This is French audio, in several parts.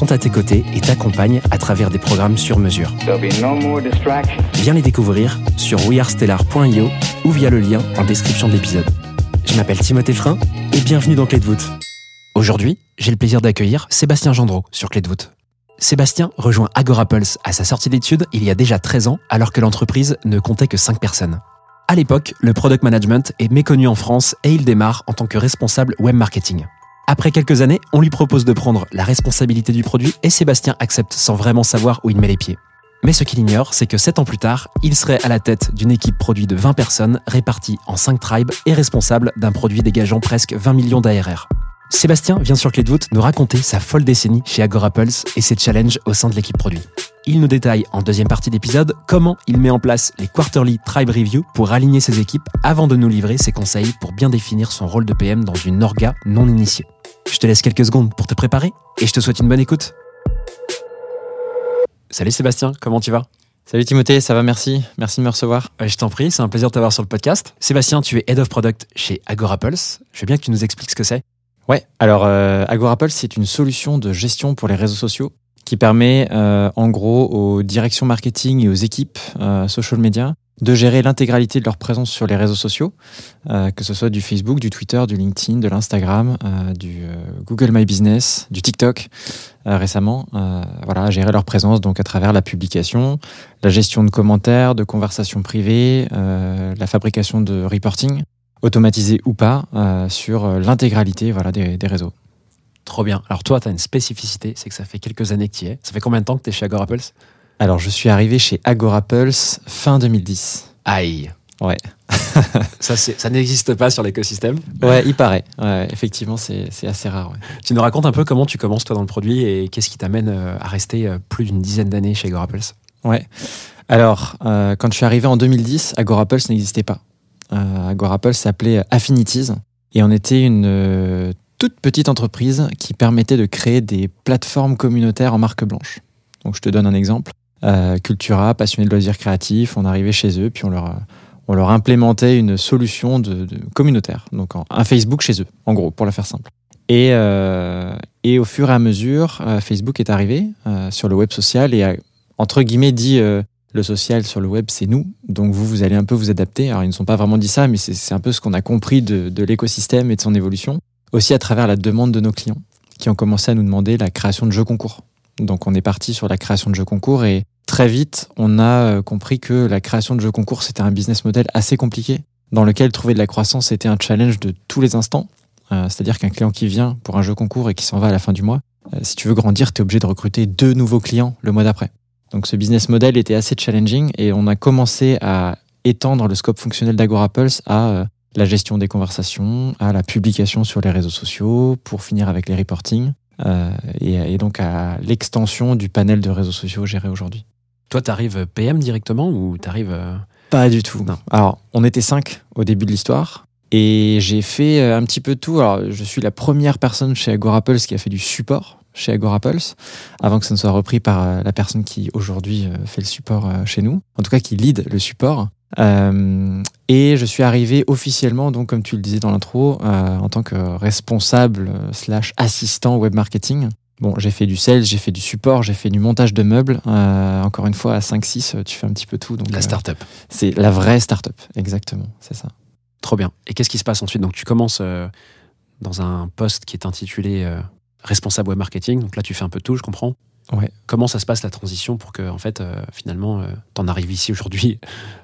sont à tes côtés et t'accompagnent à travers des programmes sur mesure. No. Viens les découvrir sur wearestellar.io ou via le lien en description de l'épisode. Je m'appelle Timothée Frein et bienvenue dans Clé de voûte. Aujourd'hui, j'ai le plaisir d'accueillir Sébastien Gendreau sur Clé de voûte. Sébastien rejoint Agorapulse à sa sortie d'études il y a déjà 13 ans alors que l'entreprise ne comptait que 5 personnes. À l'époque, le product management est méconnu en France et il démarre en tant que responsable web marketing. Après quelques années, on lui propose de prendre la responsabilité du produit et Sébastien accepte sans vraiment savoir où il met les pieds. Mais ce qu'il ignore, c'est que 7 ans plus tard, il serait à la tête d'une équipe produit de 20 personnes réparties en 5 tribes et responsable d'un produit dégageant presque 20 millions d'ARR. Sébastien vient sur Clé de voûte nous raconter sa folle décennie chez Agorapulse et ses challenges au sein de l'équipe produit. Il nous détaille en deuxième partie d'épisode comment il met en place les Quarterly Tribe Review pour aligner ses équipes avant de nous livrer ses conseils pour bien définir son rôle de PM dans une orga non initiée. Je te laisse quelques secondes pour te préparer et je te souhaite une bonne écoute. Salut Sébastien, comment tu vas? Salut Timothée, ça va, merci. Merci de me recevoir. Euh, Je t'en prie, c'est un plaisir de t'avoir sur le podcast. Sébastien, tu es Head of Product chez Agorapulse. Je veux bien que tu nous expliques ce que c'est. Ouais, alors euh, Agorapulse, c'est une solution de gestion pour les réseaux sociaux qui permet euh, en gros aux directions marketing et aux équipes euh, social media de gérer l'intégralité de leur présence sur les réseaux sociaux, euh, que ce soit du Facebook, du Twitter, du LinkedIn, de l'Instagram, euh, du euh, Google My Business, du TikTok récemment. Voilà, gérer leur présence donc à travers la publication, la gestion de commentaires, de conversations privées, la fabrication de reporting, automatisé ou pas, euh, sur euh, l'intégralité voilà, des, des réseaux. Trop bien. Alors toi, tu as une spécificité, c'est que ça fait quelques années que tu y es. Ça fait combien de temps que tu es chez Agorapulse Alors, je suis arrivé chez Agorapulse fin 2010. Aïe. Ouais. Ça, n'existe pas sur l'écosystème. Ouais, il paraît. Ouais, effectivement, c'est assez rare. ouais. Tu nous racontes un peu comment tu commences toi dans le produit et qu'est-ce qui t'amène euh, à rester plus d'une dizaine d'années chez Agorapulse Ouais. Alors, euh, quand je suis arrivé en 2010, Agorapulse n'existait pas. Euh, Agorapulse s'appelait Affinities et on était une euh, toute petite entreprise qui permettait de créer des plateformes communautaires en marque blanche. Donc, je te donne un exemple. Euh, Cultura, passionné de loisirs créatifs, on arrivait chez eux, puis on leur, on leur implémentait une solution de, communautaire. Donc, un Facebook chez eux, en gros, pour la faire simple. Et, et au fur et à mesure, Facebook est arrivé sur le web social et a, entre guillemets, dit le social sur le web, c'est nous. Donc vous, vous allez un peu vous adapter. Alors ils ne sont pas vraiment dit ça, mais c'est un peu ce qu'on a compris de, de l'écosystème et de son évolution. Aussi à travers la demande de nos clients qui ont commencé à nous demander la création de jeux concours. Donc on est parti sur la création de jeux concours et très vite, on a euh, compris que la création de jeux concours, c'était un business model assez compliqué dans lequel trouver de la croissance était un challenge de tous les instants. Euh, C'est-à-dire qu'un client qui vient pour un jeu concours et qui s'en va à la fin du mois, euh, si tu veux grandir, tu es obligé de recruter deux nouveaux clients le mois d'après. Donc ce business model était assez challenging et on a commencé à étendre le scope fonctionnel d'Agorapulse à euh, la gestion des conversations, à la publication sur les réseaux sociaux, pour finir avec les reporting, euh, et, et donc à l'extension du panel de réseaux sociaux gérés aujourd'hui. Toi, tu arrives PM directement ou tu arrives. Pas du tout. Non. Alors, on était cinq au début de l'histoire. Et j'ai fait euh, un petit peu tout. Alors, je suis la première personne chez Agorapulse qui a fait du support chez Agorapulse, avant que ça ne soit repris par euh, la personne qui aujourd'hui euh, fait le support euh, chez nous. En tout cas, qui lead le support. Euh, et je suis arrivé officiellement, donc comme tu le disais dans l'intro, euh, en tant que responsable slash assistant web marketing. Bon, j'ai fait du sales, j'ai fait du support, j'ai fait du montage de meubles. Euh, encore une fois, à 5-6, tu fais un petit peu tout. Donc, La startup. c'est la vraie startup, exactement, c'est ça. Trop bien. Et qu'est-ce qui se passe ensuite? Donc, tu commences dans un poste qui est intitulé responsable web marketing. Donc là, tu fais un peu tout, je comprends. Ouais. Comment ça se passe la transition pour que, en fait, euh, finalement, tu en arrives ici aujourd'hui?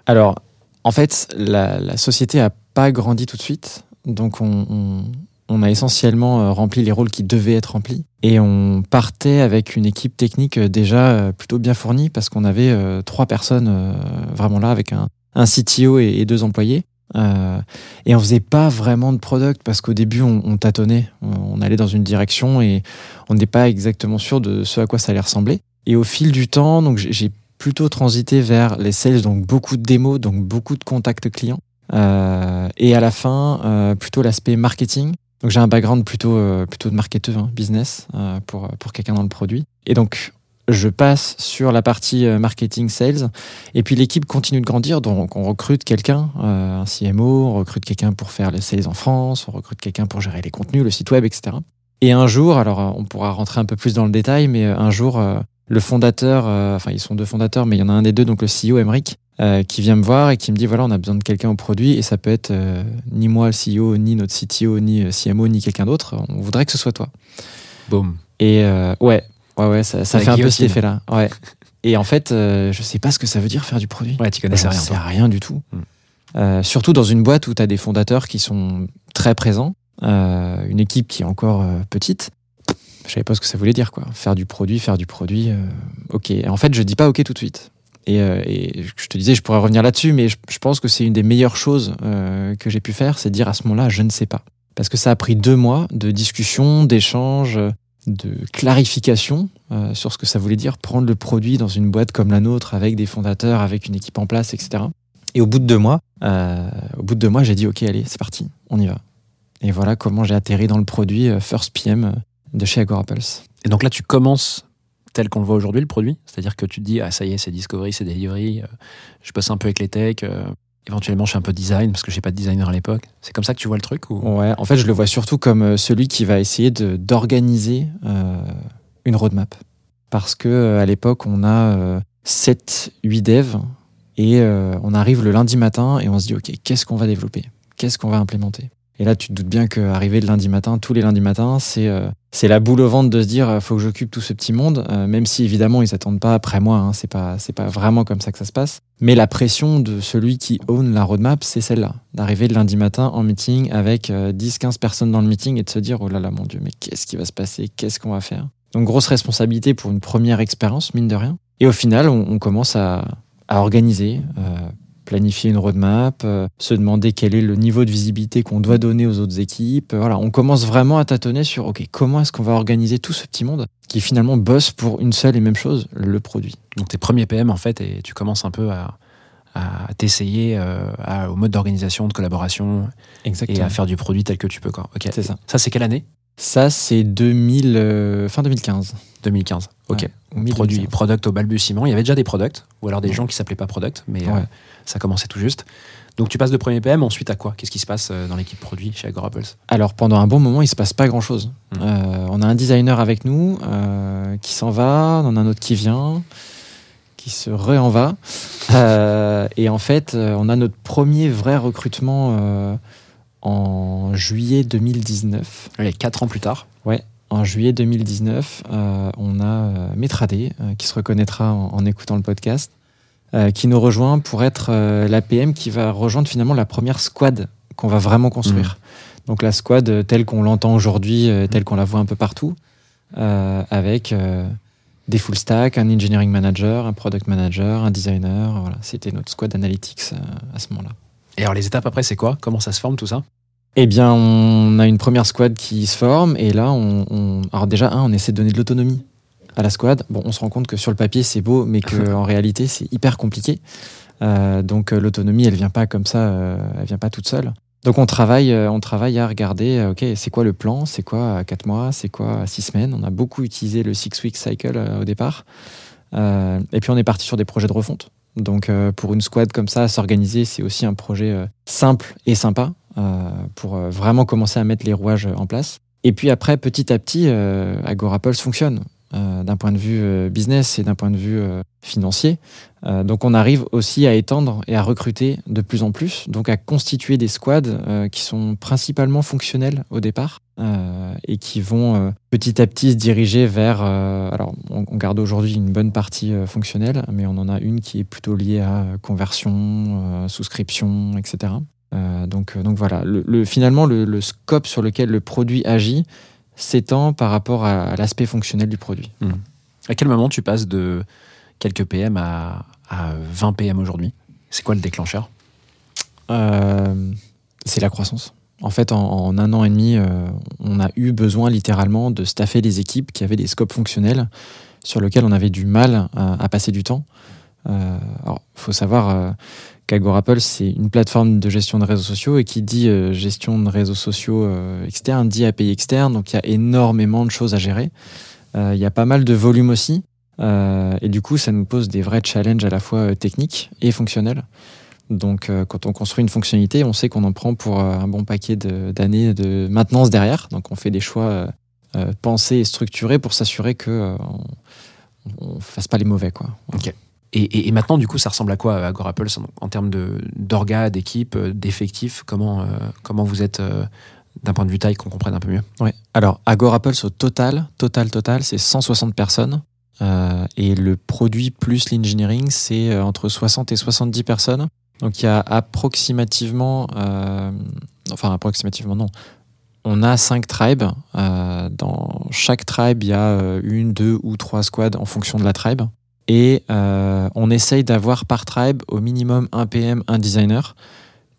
Alors, En fait, la, la société a pas grandi tout de suite, donc on, on, on a essentiellement euh, rempli les rôles qui devaient être remplis et on partait avec une équipe technique euh, déjà euh, plutôt bien fournie parce qu'on avait euh, trois personnes euh, vraiment là avec un, un CTO et, et deux employés. Euh, et on faisait pas vraiment de product parce qu'au début on, on tâtonnait, on, allait dans une direction et on n'était pas exactement sûr de ce à quoi ça allait ressembler. Et au fil du temps, donc j'ai- plutôt transité vers les sales, donc beaucoup de démos, donc beaucoup de contacts clients. Euh, et à la fin, euh, plutôt l'aspect marketing. Donc j'ai un background plutôt plutôt de marketeur, hein, business pour pour quelqu'un dans le produit. Et donc je passe sur la partie euh, marketing sales. Et puis l'équipe continue de grandir. Donc on recrute quelqu'un euh, un CMO on recrute quelqu'un pour faire les sales en France on recrute quelqu'un pour gérer les contenus le site web etc et un jour alors euh, on pourra rentrer un peu plus dans le détail mais un jour euh, le fondateur euh, enfin ils sont deux fondateurs mais il y en a un des deux donc le CEO Emric qui vient me voir et qui me dit voilà on a besoin de quelqu'un au produit. Et ça peut être ni moi le CEO ni notre CTO ni CMO ni quelqu'un d'autre. On voudrait que ce soit toi. Boum. et ouais, ouais, ouais, ça, ça fait un peu cet effet-là. Ouais. Et en fait, euh, je sais pas ce que ça veut dire faire du produit. Ouais, tu connaissais J'en rien. sais toi. rien du tout. Mm. Euh, surtout dans une boîte où tu as des fondateurs qui sont très présents, euh, une équipe qui est encore euh, petite. Je savais pas ce que ça voulait dire, quoi. Faire du produit, faire du produit. ok. Et en fait, je dis pas ok tout de suite. Et, et je te disais, je pourrais revenir là-dessus, mais je, je pense que c'est une des meilleures choses euh, que j'ai pu faire, c'est dire à ce moment-là, je ne sais pas. Parce que ça a pris deux mois de discussion, d'échange, de clarification euh, sur ce que ça voulait dire prendre le produit dans une boîte comme la nôtre, avec des fondateurs, avec une équipe en place, etc. Et au bout de deux mois, euh, au bout de deux mois, j'ai dit ok, allez, c'est parti, on y va. Et voilà comment j'ai atterri dans le produit euh, First PM de chez Agora Pulse. Et donc là, tu commences tel qu'on le voit aujourd'hui, le produit. C'est-à-dire que tu te dis, ah, ça y est, c'est Discovery, c'est Delivery. je bosse un peu avec les techs. Éventuellement, je fais un peu de design parce que j'ai pas de designer à l'époque. C'est comme ça que tu vois le truc ou... Ouais, en fait, je le vois surtout comme euh, celui qui va essayer d'organiser euh, une roadmap. Parce que euh, à l'époque, on a 7, 8 devs et on arrive le lundi matin et on se dit, OK, qu'est-ce qu'on va développer? Qu'est-ce qu'on va implémenter? Et là, tu te doutes bien qu'arriver le lundi matin, tous les lundis matins, c'est euh, la boule au ventre de se dire, euh, faut que j'occupe tout ce petit monde, euh, même si évidemment, ils s'attendent pas après moi, hein, c'est pas, pas vraiment comme ça que ça se passe. Mais la pression de celui qui own la roadmap, c'est celle-là. D'arriver le lundi matin en meeting avec euh, 10-15 personnes dans le meeting et de se dire Oh là là, mon Dieu, mais qu'est-ce qui va se passer? Qu'est-ce qu'on va faire? Donc, grosse responsabilité pour une première expérience, mine de rien. Et au final, on, on commence à, à organiser, planifier une roadmap, euh, se demander quel est le niveau de visibilité qu'on doit donner aux autres équipes. Euh, Voilà, on commence vraiment à tâtonner sur OK, comment est-ce qu'on va organiser tout ce petit monde qui finalement bosse pour une seule et même chose, le produit. Donc tes premiers PM en fait, et tu commences un peu à, à t'essayer euh, au mode d'organisation, de collaboration Exactement. et à faire du produit tel que tu peux. Quoi. C'est ça. Ça, c'est quelle année? Ça, c'est 2000, euh, fin 2015. 2015. Ok. Ouais, ou mi- Produit, 2015. product au balbutiement. Il y avait déjà des products, ou alors des Ouais. gens qui s'appelaient pas product, mais euh, ça commençait tout juste. Donc tu passes de premier PM, ensuite à quoi? Qu'est-ce qui se passe euh, dans l'équipe produit chez Agoraples Alors pendant un bon moment, il se passe pas grand-chose. Mm. Euh, on a un designer avec nous qui s'en va, on en a un autre qui vient, qui se re-en va. Euh, et en fait, on a notre premier vrai recrutement en juillet 2019. Allez, 4 ans plus tard. En juillet 2019, euh, on a euh, Métradé, euh, qui se reconnaîtra en, en écoutant le podcast, qui nous rejoint pour être euh, la PM qui va rejoindre finalement la première squad qu'on va vraiment construire. Donc la squad telle qu'on l'entend aujourd'hui, telle qu'on la voit un peu partout, avec des full stack, un engineering manager, un product manager, un designer. Voilà, c'était notre squad analytics à ce moment-là. Et alors les étapes après, c'est quoi? Comment ça se forme tout ça? Eh bien, on a une première squad qui se forme et là, on, on- alors déjà, un, on essaie de donner de l'autonomie à la squad. Bon, on se rend compte que sur le papier, c'est beau, mais qu'en réalité, c'est hyper compliqué. Euh, donc, euh, l'autonomie, elle vient pas comme ça, euh, elle vient pas toute seule. Donc, on travaille, euh, on travaille à regarder, ok, c'est quoi le plan, c'est quoi à 4 mois, c'est quoi à 6 semaines? On a beaucoup utilisé le six-week cycle au départ. Et puis, on est parti sur des projets de refonte. Donc, pour une squad comme ça, s'organiser, c'est aussi un projet simple et sympa pour euh, vraiment commencer à mettre les rouages en place. Et puis après, petit à petit, euh, Agorapulse fonctionne euh, d'un point de vue euh, business et d'un point de vue euh, financier. Euh, donc on arrive aussi à étendre et à recruter de plus en plus, donc à constituer des squads euh, qui sont principalement fonctionnels au départ euh, et qui vont euh, petit à petit se diriger vers... euh, alors on, garde aujourd'hui une bonne partie euh, fonctionnelle, mais on en a une qui est plutôt liée à conversion, euh, souscription, etc. Euh, donc, euh, donc voilà, le, le- finalement, le, le scope sur lequel le produit agit s'étend par rapport à, à l'aspect fonctionnel du produit. À quel moment tu passes de quelques PM à, à 20 PM aujourd'hui? C'est quoi le déclencheur? Euh, c'est la croissance. En fait, en, en un an et demi, euh, on a eu besoin littéralement de staffer des équipes qui avaient des scopes fonctionnels sur lesquels on avait du mal à, à passer du temps. Euh, alors, faut savoir qu'Agorapple, c'est une plateforme de gestion de réseaux sociaux et qui dit euh, gestion de réseaux sociaux euh, externes, dit API externe. Donc, il y a énormément de choses à gérer. Euh, Il y a pas mal de volume aussi. Euh, et du coup, ça nous pose des vrais challenges à la fois techniques et fonctionnels. Donc, quand on construit une fonctionnalité, on sait qu'on en prend pour un bon paquet d'années de, maintenance derrière. Donc, on fait des choix pensés et structurés pour s'assurer que on, on fasse pas les mauvais, quoi. Et, maintenant, du coup, ça ressemble à quoi à Agorapulse en, en termes de- d'orga, d'équipe, euh, d'effectifs? Comment, euh, comment vous êtes euh, d'un point de vue taille, qu'on comprenne un peu mieux? Ouais. Alors, Agorapulse au total, total, total, c'est 160 personnes. Euh, et le produit plus l'engineering, c'est euh, entre 60 et 70 personnes. Donc, il y a approximativement, euh, enfin, approximativement, non. On a cinq tribes. Euh, dans chaque tribe, il y a euh, une, deux ou trois squads en fonction de la tribe. Et euh, on essaye d'avoir par tribe au minimum un PM, un designer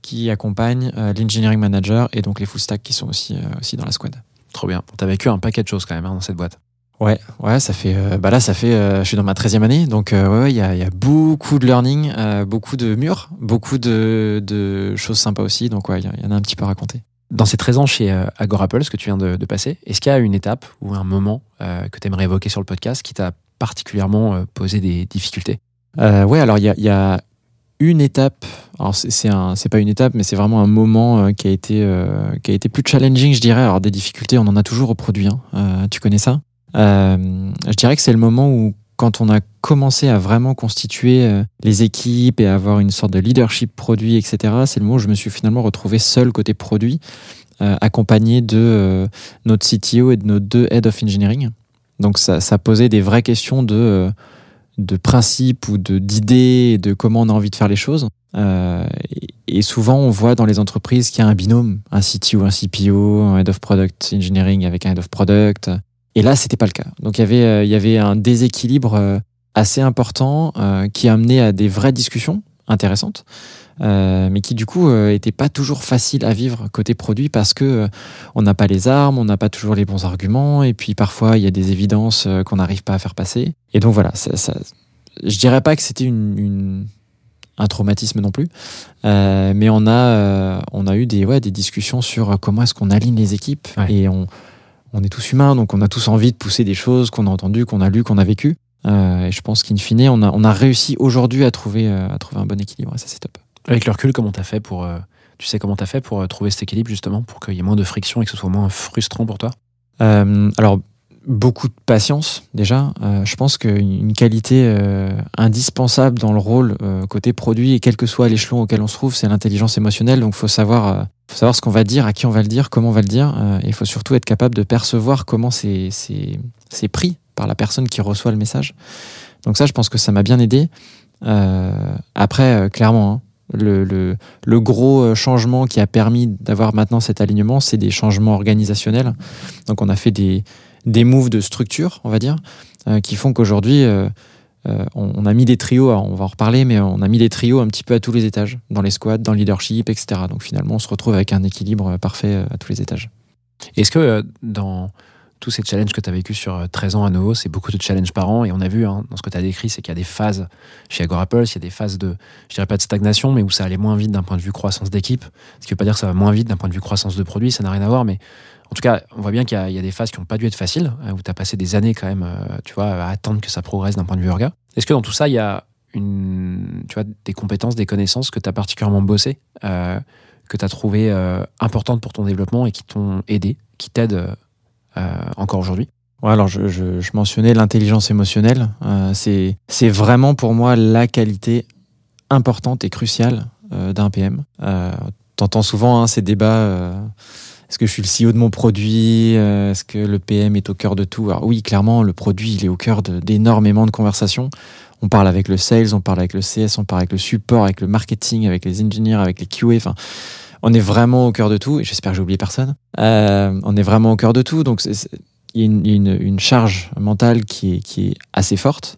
qui accompagne euh, l'engineering manager et donc les full stack qui sont aussi, euh, aussi dans la squad. Trop bien. T'as vécu un paquet de choses quand même hein, dans cette boîte. Ouais, ouais, ça fait. euh, bah là, ça fait. euh, je suis dans ma 13e année, donc euh, ouais, ouais, il y, a, il y a beaucoup de learning, beaucoup de murs, beaucoup de, de choses sympas aussi. Donc ouais, il y, en a un petit peu à raconter. Dans ces 13 ans chez euh, Agorapulse que tu viens de, de passer, est-ce qu'il y a une étape ou un moment que tu aimerais évoquer sur le podcast qui t'a particulièrement euh, posé des difficultés Euh, ouais, alors il y a, une étape. Alors c'est pas une étape, mais c'est vraiment un moment euh, qui a été qui a été plus challenging, je dirais. Alors des difficultés, on en a toujours au produit. hein. Tu connais ça? Je dirais que c'est le moment où quand on a commencé à vraiment constituer les équipes et avoir une sorte de leadership produit, etc. C'est le moment où je me suis finalement retrouvé seul côté produit, accompagné de notre CTO et de nos deux head of engineering. Donc ça, ça posait des vraies questions de euh, de principes ou de d'idées et de comment on a envie de faire les choses. Euh, et, et souvent, on voit dans les entreprises qu'il y a un binôme, un CTO, un CPO, un Head of Product Engineering avec un Head of Product. Et là, c'était pas le cas. Donc, il y avait, euh, il y avait un déséquilibre euh, assez important euh, qui a amené à des vraies discussions intéressantes, euh, mais qui du coup euh, étaient pas toujours faciles à vivre côté produit parce que euh, on n'a pas les armes, on n'a pas toujours les bons arguments, et puis parfois il y a des évidences euh, qu'on n'arrive pas à faire passer. Et donc voilà, ça, ça, je dirais pas que c'était une, une- un traumatisme non plus, euh, mais on a, euh, on a eu des, ouais, des discussions sur comment est-ce qu'on aligne les équipes, Ouais. et on, on est tous humains, donc on a tous envie de pousser des choses qu'on a entendues, qu'on a lues, qu'on a vécues. Euh, et je pense qu'in fine, on a, on a réussi aujourd'hui à trouver, euh, à trouver un bon équilibre, et ça c'est top. Avec le recul, comment t'as fait pour. euh, tu sais comment t'as fait pour euh, trouver cet équilibre justement, pour qu'il y ait moins de friction et que ce soit moins frustrant pour toi? Euh, alors, beaucoup de patience déjà. Je pense qu'une une qualité indispensable dans le rôle côté produit, et quel que soit l'échelon auquel on se trouve, c'est l'intelligence émotionnelle. Donc, il faut savoir, faut savoir ce qu'on va dire, à qui on va le dire, comment on va le dire. Et il faut surtout être capable de percevoir comment c'est pris par la personne qui reçoit le message. Donc ça, je pense que ça m'a bien aidé. Après, clairement, hein, le, gros euh, changement qui a permis d'avoir maintenant cet alignement, c'est des changements organisationnels. Donc on a fait des, des moves de structure, on va dire, euh, qui font qu'aujourd'hui, euh, on, on a mis des trios, on va en reparler, mais on a mis des trios un petit peu à tous les étages, dans les squads, dans le leadership, etc. Donc finalement, on se retrouve avec un équilibre parfait à tous les étages. Est-ce que dans tous ces challenges que tu as vécu sur euh, 13 ans à nouveau, c'est beaucoup de challenges par an et on a vu hein, dans ce que tu as décrit, c'est qu'il y a des phases chez Agorapulse, il y a des phases de, je dirais pas de stagnation, mais où ça allait moins vite d'un point de vue croissance d'équipe. Ce qui veut pas dire que ça va moins vite d'un point de vue croissance de produit, ça n'a rien à voir, mais en tout cas, on voit bien qu'il y, a- des phases qui n'ont pas dû être faciles, euh, où tu as passé des années quand même, euh, tu vois, à attendre que ça progresse d'un point de vue orga. Est-ce que dans tout ça, il y a tu vois, des compétences, des connaissances que tu as particulièrement bossé, euh, que tu as trouvé euh, importantes pour ton développement et qui t'ont aidé, qui t'aident euh, euh, encore aujourd'hui alors je, mentionnais l'intelligence émotionnelle. Euh, c'est vraiment pour moi la qualité importante et cruciale euh, d'un PM. Euh, T'entends souvent hein, ces débats. euh, est-ce que je suis le CEO de mon produit Euh, Est-ce que le PM est au cœur de tout? Alors oui, clairement, le produit, il est au cœur d'énormément de, conversations. On parle avec le sales, on parle avec le CS, on parle avec le support, avec le marketing, avec les engineers, avec les QA. On est vraiment au cœur de tout. Et j'espère que j'ai oublié personne. Euh, on est vraiment au cœur de tout. Donc, il y a une, charge mentale qui est, qui est assez forte.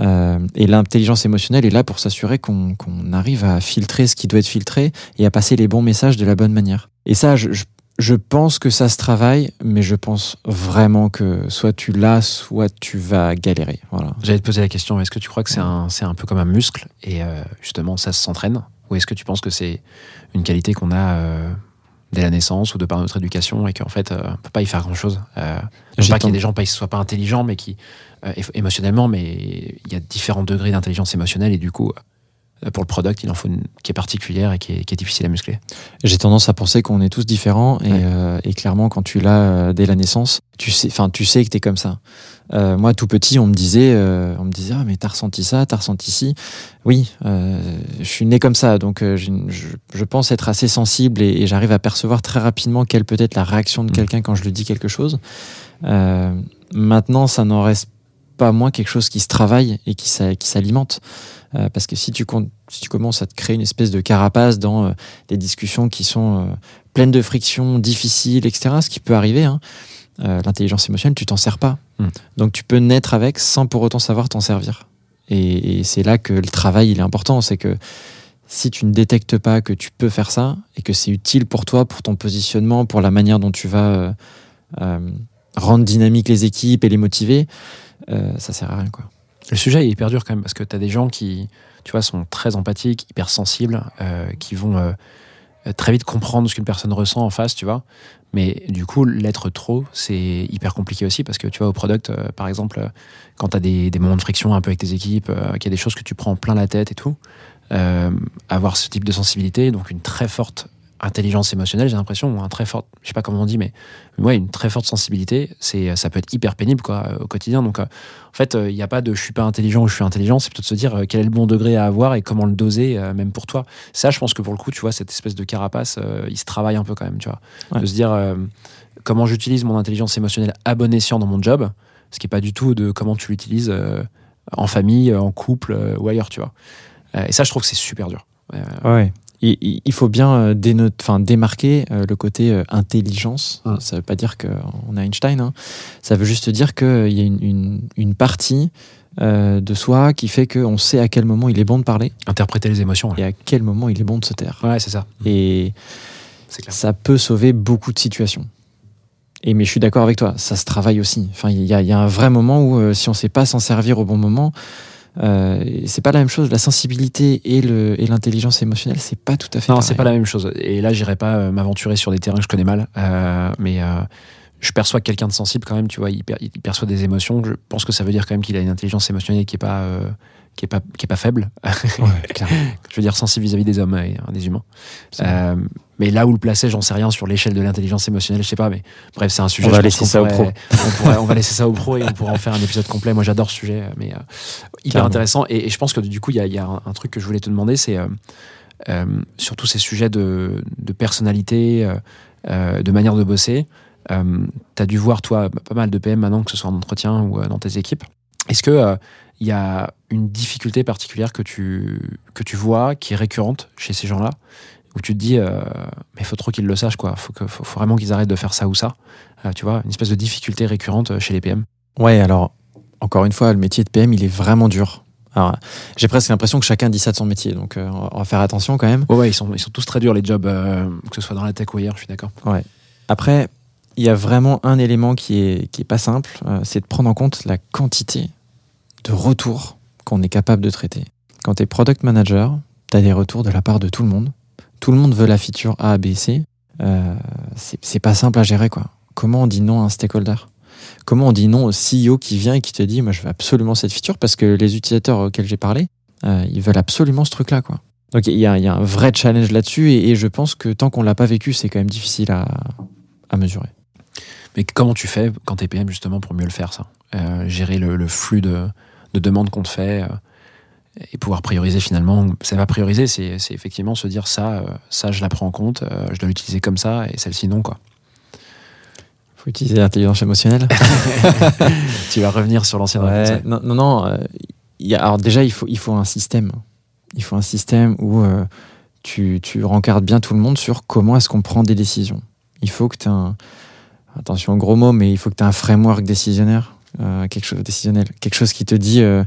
Euh, et l'intelligence émotionnelle est là pour s'assurer qu'on arrive à filtrer ce qui doit être filtré et à passer les bons messages de la bonne manière. Et ça, je, je, je pense que ça se travaille, mais je pense vraiment que soit tu l'as, soit tu vas galérer. Voilà. J'allais te poser la question, est-ce que tu crois que c'est un, c'est un peu comme un muscle et euh, justement ça s'entraîne? Ou est-ce que tu penses que c'est une qualité qu'on a euh, dès la naissance ou de par notre éducation et qu'en fait euh, on peut pas y faire grand-chose euh, Je J'ai pas qu'il y ait des gens qui soient pas intelligents, mais qui euh, émotionnellement, mais il y a différents degrés d'intelligence émotionnelle et du coup pour le product il en faut une qui est particulière et qui est, qui est difficile à muscler. J'ai tendance à penser qu'on est tous différents et, Ouais. euh, et clairement quand tu l'as euh, dès la naissance, tu sais, enfin tu sais que t'es comme ça. Euh, moi tout petit, on me disait, euh, on me disait ah mais t'as ressenti ça, t'as ressenti ci. Oui, euh, je suis né comme ça, donc euh, je, je pense être assez sensible et, et j'arrive à percevoir très rapidement quelle peut être la réaction de Mm. quelqu'un quand je lui dis quelque chose. Euh, maintenant, ça n'en reste pas moins quelque chose qui se travaille et qui, s'a- qui s'alimente. Euh, parce que si tu, con- si tu commences à te créer une espèce de carapace dans euh, des discussions qui sont euh, pleines de frictions, difficiles, etc., ce qui peut arriver, hein, l'intelligence émotionnelle, tu t'en sers pas. Mm. Donc tu peux naître avec sans pour autant savoir t'en servir. Et, et c'est là que le travail il est important, c'est que si tu ne détectes pas que tu peux faire ça et que c'est utile pour toi, pour ton positionnement, pour la manière dont tu vas rendre dynamique les équipes et les motiver, euh, ça sert à rien quoi. Le sujet est hyper dur quand même parce que tu as des gens qui, tu vois, sont très empathiques, hyper sensibles, euh, qui vont euh, très vite comprendre ce qu'une personne ressent en face, tu vois. Mais du coup, l'être trop, c'est hyper compliqué aussi parce que tu vois, au product, par exemple, quand tu as des, des moments de friction un peu avec tes équipes, qu'il y a des choses que tu prends plein la tête et tout, avoir ce type de sensibilité, donc une très forte intelligence émotionnelle, j'ai l'impression, ou un très fort, je sais pas comment on dit, mais ouais, une très forte sensibilité, c'est, ça peut être hyper pénible quoi, euh, au quotidien. Donc, euh, en fait, il n'y a pas de je suis pas intelligent ou je suis intelligent, c'est plutôt de se dire euh, quel est le bon degré à avoir et comment le doser, euh, même pour toi. Ça, je pense que pour le coup, tu vois, cette espèce de carapace, euh, il se travaille un peu quand même, tu vois. Ouais. De se dire euh, comment j'utilise mon intelligence émotionnelle à bon escient dans mon job, ce qui n'est pas du tout de comment tu l'utilises euh, en famille, euh, en couple euh, ou ailleurs, tu vois. Euh, et ça, je trouve que c'est super dur. Euh, Ouais. Il, faut bien euh, dénote- enfin, démarquer euh, le côté euh, intelligence. Mm. Ça veut pas dire qu'on a Einstein. hein. Ça veut juste dire qu'il y a une, une- une partie euh, de soi qui fait qu'on sait à quel moment il est bon de parler interpréter les émotions. ouais. et à quel moment il est bon de se taire. Ouais, c'est ça. Et clair. ça peut sauver beaucoup de situations. Et mais je suis d'accord avec toi, ça se travaille aussi. Enfin, il y a, il y a un vrai moment où euh, si on sait pas s'en servir au bon moment, euh, c'est pas la même chose. La sensibilité et le et l'intelligence émotionnelle, c'est pas tout à fait. Non, c'est pas la même chose. Et là, j'irai pas euh, m'aventurer sur des terrains que je connais mal. Euh, mais euh, je perçois que quelqu'un de sensible, quand même, tu vois, il, per- il perçoit des émotions. Je pense que ça veut dire quand même qu'il a une intelligence émotionnelle qui est pas, qui est pas, qui est pas faible. Ouais, je veux dire sensible vis-à-vis des hommes et euh, des humains. Euh, mais là où le placer, j'en sais rien sur l'échelle de l'intelligence émotionnelle, je sais pas. Mais bref, c'est un sujet. On va laisser ça aux pourrait- On, pourrait- on va laisser ça aux pros et on pourra en faire un épisode complet. Moi, j'adore ce sujet, mais euh, hyper Carrément. intéressant. Et, et je pense que du coup, il y a, y a un, un truc que je voulais te demander, c'est euh, euh, sur tous ces sujets de, de personnalité, euh, euh, de manière de bosser. Euh, tu as dû voir, toi, pas mal de PM maintenant, que ce soit en entretien ou euh, dans tes équipes. Est-ce que euh, il y a une difficulté particulière que tu, que tu vois qui est récurrente chez ces gens-là où tu te dis, euh, mais il faut trop qu'ils le sachent, quoi. Faut, que, faut, faut vraiment qu'ils arrêtent de faire ça ou ça. Euh, tu vois, une espèce de difficulté récurrente euh, chez les PM. Ouais, alors, encore une fois, le métier de PM, il est vraiment dur. Alors, j'ai presque l'impression que chacun dit ça de son métier, donc euh, on va- faire attention quand même. Ouais, ouais, ils sont, ils sont tous très durs, les jobs, que ce soit dans la tech ou ailleurs, je suis d'accord. Après, il y a vraiment un élément qui est, qui est pas simple, c'est de prendre en compte la quantité de retours qu'on est capable de traiter. Quand tu es product manager, tu as des retours de la part de tout le monde. Tout le monde veut la feature A, B, C. Euh, c'est pas simple à gérer, quoi. Comment on dit non à un stakeholder? Comment on dit non au CEO qui vient et qui te dit Moi, je veux absolument cette feature parce que les utilisateurs auxquels j'ai parlé, euh, ils veulent absolument ce truc-là, quoi. Donc, il y a, un vrai challenge là-dessus et, je pense que tant qu'on l'a pas vécu, c'est quand même difficile à, mesurer. Mais comment tu fais quand t'es PM justement pour mieux le faire ça? Euh, Gérer le flux de, de demandes qu'on te fait euh, et pouvoir prioriser finalement. C'est pas prioriser, c'est c'est effectivement se dire ça, euh, ça je la prends en compte, euh, je dois l'utiliser comme ça et celle-ci non quoi. faut utiliser l'intelligence émotionnelle. Tu vas revenir sur l'ancienne Ouais, non, non, non, euh, il y a- alors déjà, il faut, il faut un système. Il faut un système où euh, tu, tu rencardes bien tout le monde sur comment est-ce qu'on prend des décisions. Il faut que tu un. Attention, gros mot, mais il faut que tu aies un framework décisionnaire, quelque chose décisionnel, quelque chose qui te dit. euh,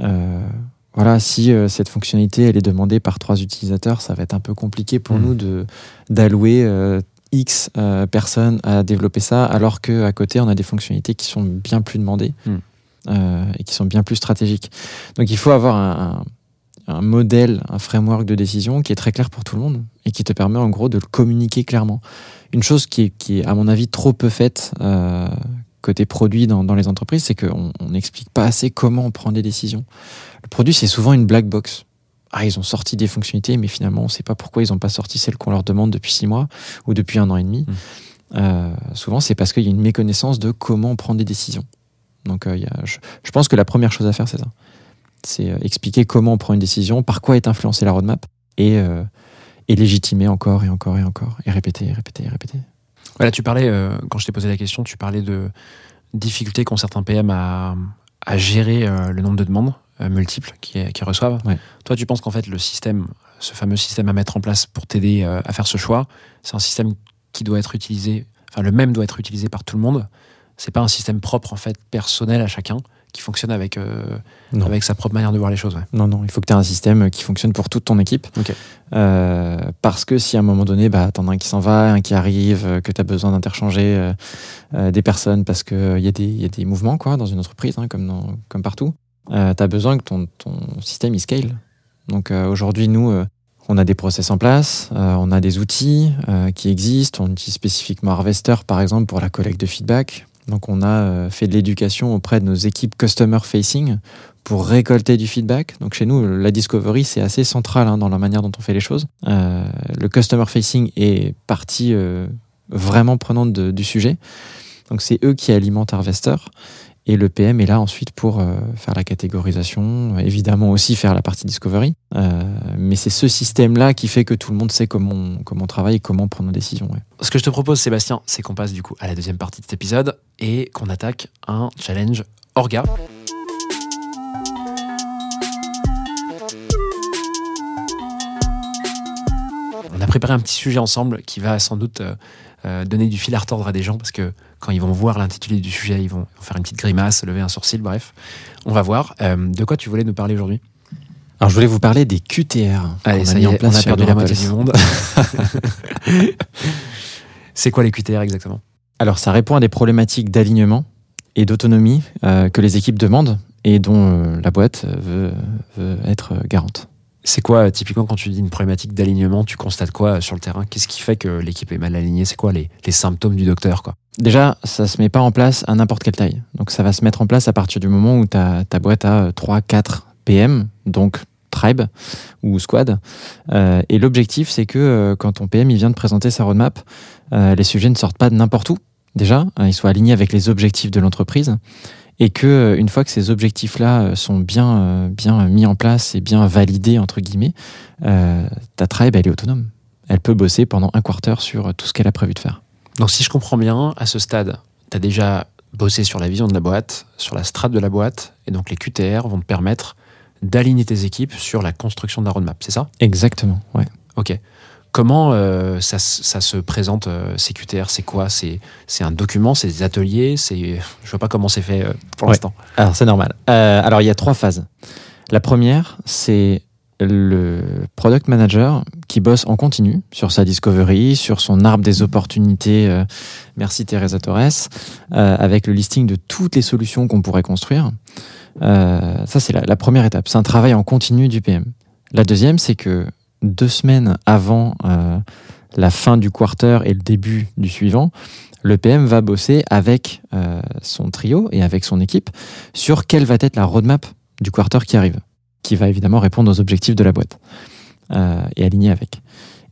euh, voilà, si euh, cette fonctionnalité elle est demandée par trois utilisateurs, ça va être un peu compliqué pour Mhm. nous de d'allouer euh, X euh, personnes à développer ça, alors que à côté on a des fonctionnalités qui sont bien plus demandées euh, et qui sont bien plus stratégiques. Donc il faut avoir un, un- un modèle, un framework de décision qui est très clair pour tout le monde et qui te permet en gros de le communiquer clairement. Une chose qui est, qui est à mon avis trop peu faite euh, côté produit dans, dans les entreprises, c'est qu'on on n'explique pas assez comment on prend des décisions. Le produit, c'est souvent une black box. Ah, ils ont sorti des fonctionnalités, mais finalement, on ne sait pas pourquoi ils n'ont pas sorti celles qu'on leur demande depuis six mois ou depuis un an et demi. Mm. Euh, souvent, c'est parce qu'il y a une méconnaissance de comment on prend des décisions. Donc, euh, il y a- je, je pense que la première chose à faire, c'est ça. C'est euh, expliquer comment on prend une décision, par quoi est influencée la roadmap, et, et légitimer encore et encore et encore, et répéter, et répéter, et répéter. Voilà, tu parlais, euh, quand je t'ai posé la question, tu parlais de difficultés qu'ont certains PM à, à gérer euh, le nombre de demandes euh, multiples qu'ils qu'ils reçoivent. Ouais. Toi, tu penses qu'en fait, le système, ce fameux système à mettre en place pour t'aider à faire ce choix, c'est un système qui doit être utilisé, enfin, le même doit être utilisé par tout le monde. C'est pas un système propre, en fait, personnel à chacun, qui fonctionne avec, euh, avec sa propre manière de voir les choses. ouais. Non, non, il faut que tu aies un système qui fonctionne pour toute ton équipe. Euh, parce que si à un moment donné, bah, t'en as un qui s'en va, un qui arrive, euh, que tu as besoin d'interchanger euh, des personnes parce qu'il y, a des- y a des mouvements quoi, dans une entreprise, hein, comme, dans- comme partout, tu as besoin que ton, ton système il scale. Donc aujourd'hui, nous, on a des process en place, euh, on a des outils euh, qui existent. On utilise spécifiquement Harvester, par exemple, pour la collecte de feedback. Donc on a euh, fait de l'éducation auprès de nos équipes customer facing pour récolter du feedback. Donc chez nous, la discovery, c'est assez central hein, dans la manière dont on fait les choses. Euh, le customer facing est partie euh, vraiment prenante du sujet. Donc c'est eux qui alimentent Harvester. Et le PM est là ensuite pour euh, faire la catégorisation, évidemment aussi faire la partie discovery. Euh, mais c'est ce système-là qui fait que tout le monde sait comment on, comment travaille et comment on prend nos décisions. ouais. Ce que je te propose, Sébastien, c'est qu'on passe du coup à la deuxième partie de cet épisode et qu'on attaque un challenge Orga. On a préparé un petit sujet ensemble qui va sans doute euh, donner du fil à retordre à des gens parce que quand ils vont voir l'intitulé du sujet, ils vont faire une petite grimace, lever un sourcil, bref. On va voir. Euh, de quoi tu voulais nous parler aujourd'hui? Alors je voulais vous parler des QTR. Allez, ça mis y en on a perdu la moitié du monde. c'est quoi les QTR exactement? Alors, ça répond à des problématiques d'alignement et d'autonomie euh, que les équipes demandent et dont euh, la boîte veut, veut être garante. C'est quoi, typiquement, quand tu dis une problématique d'alignement, tu constates quoi euh, sur le terrain? Qu'est-ce qui fait que l'équipe est mal alignée? C'est quoi les, symptômes du docteur quoi? Déjà, ça se met pas en place à n'importe quelle taille. Donc, ça va se mettre en place à partir du moment où ta, ta boîte a 3, 4 PM, donc tribe ou squad. Euh, et l'objectif, c'est que euh, quand ton PM il vient de présenter sa roadmap, les sujets ne sortent pas de n'importe où. Déjà, ils soient alignés avec les objectifs de l'entreprise et que euh, une fois que ces objectifs-là euh, sont bien, euh, bien mis en place et bien validés entre guillemets, euh, ta tribe elle est autonome. Elle peut bosser pendant un quarter sur euh, tout ce qu'elle a prévu de faire. Donc, si je comprends bien, à ce stade, tu as déjà bossé sur la vision de la boîte, sur la strate de la boîte, et donc les QTR vont te permettre d'aligner tes équipes sur la construction de la roadmap, c'est ça? Exactement. Ouais. Ok. Comment euh, ça, se présente, euh, ces QTR C'est quoi? C'est c'est un document? C'est des ateliers? C'est Je vois pas comment c'est fait euh, pour Ouais. l'instant. Alors c'est normal. Alors il y a trois phases. La première, c'est le product manager qui bosse en continu sur sa discovery, sur son arbre des opportunités. merci Teresa Torres, avec le listing de toutes les solutions qu'on pourrait construire. Ça c'est la, la première étape. C'est un travail en continu du PM. La deuxième, c'est que deux semaines avant euh, la fin du quarter et le début du suivant, le PM va bosser avec euh, son trio et avec son équipe sur quelle va être la roadmap du quarter qui arrive, qui va évidemment répondre aux objectifs de la boîte euh, et aligner avec.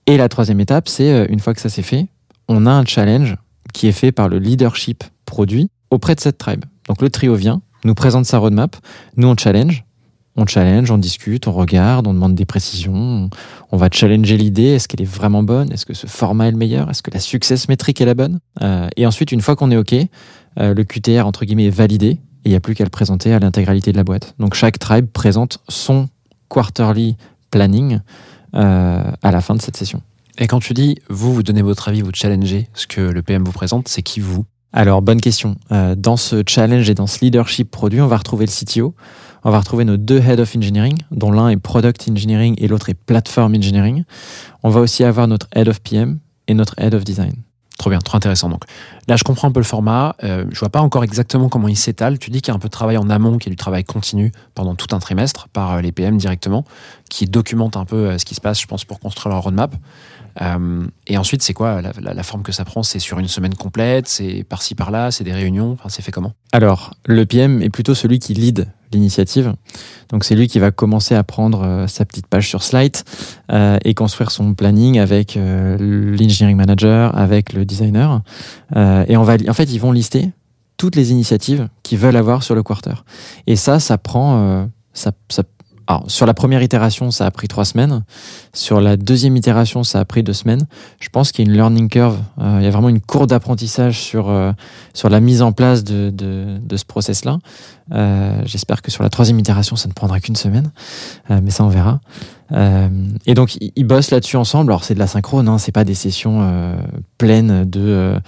Et la troisième étape, c'est une fois que ça c'est fait, on a un challenge qui est fait par le leadership produit auprès de cette tribe. Donc le trio vient, nous présente sa roadmap, nous on challenge, On challenge, on discute, on regarde, on demande des précisions, on, va challenger l'idée, est-ce qu'elle est vraiment bonne, est-ce que ce format est le meilleur, est-ce que la success métrique est la bonne. Euh, et ensuite, une fois qu'on est OK, euh, le QTR, entre guillemets, est validé, et il n'y a plus qu'à le présenter à l'intégralité de la boîte. Donc chaque tribe présente son quarterly planning euh, à la fin de cette session. Et quand tu dis, vous, vous donnez votre avis, vous challengez ce que le PM vous présente, c'est qui vous? Alors, bonne question. Dans ce challenge et dans ce leadership produit, on va retrouver le CTO, on va retrouver nos deux Head of Engineering, dont l'un est Product Engineering et l'autre est Platform Engineering. On va aussi avoir notre Head of PM et notre Head of Design. Trop bien, trop intéressant. Donc là, je comprends un peu le format. Euh, je vois pas encore exactement comment il s'étale. Tu dis qu'il y a un peu de travail en amont, qu'il y a du travail continu pendant tout un trimestre par euh, les PM directement, qui documentent un peu euh, ce qui se passe, je pense, pour construire leur roadmap. Euh, et ensuite, c'est quoi la, la- la forme que ça prend? C'est sur une semaine complète? C'est par-ci, par-là? C'est des réunions? Enfin, c'est fait comment? Alors, le PM est plutôt celui qui lead l'initiative. Donc, c'est lui qui va commencer à prendre euh, sa petite page sur Slide euh, et construire son planning avec euh, l'engineering manager, avec le designer. Et en fait, ils vont lister toutes les initiatives qu'ils veulent avoir sur le quarter. Et ça, ça prend, ça- alors, sur la première itération, ça a pris trois semaines. Sur la deuxième itération, ça a pris deux semaines. Je pense qu'il y a une learning curve. Euh, il y a vraiment une courbe d'apprentissage sur euh, sur la mise en place de, de, de ce process-là. Euh, J'espère que sur la troisième itération, ça ne prendra qu'une semaine, Euh, mais ça on verra. Euh, et donc ils bossent là-dessus ensemble. Alors c'est de la synchrone, hein, c'est pas des sessions pleines de euh,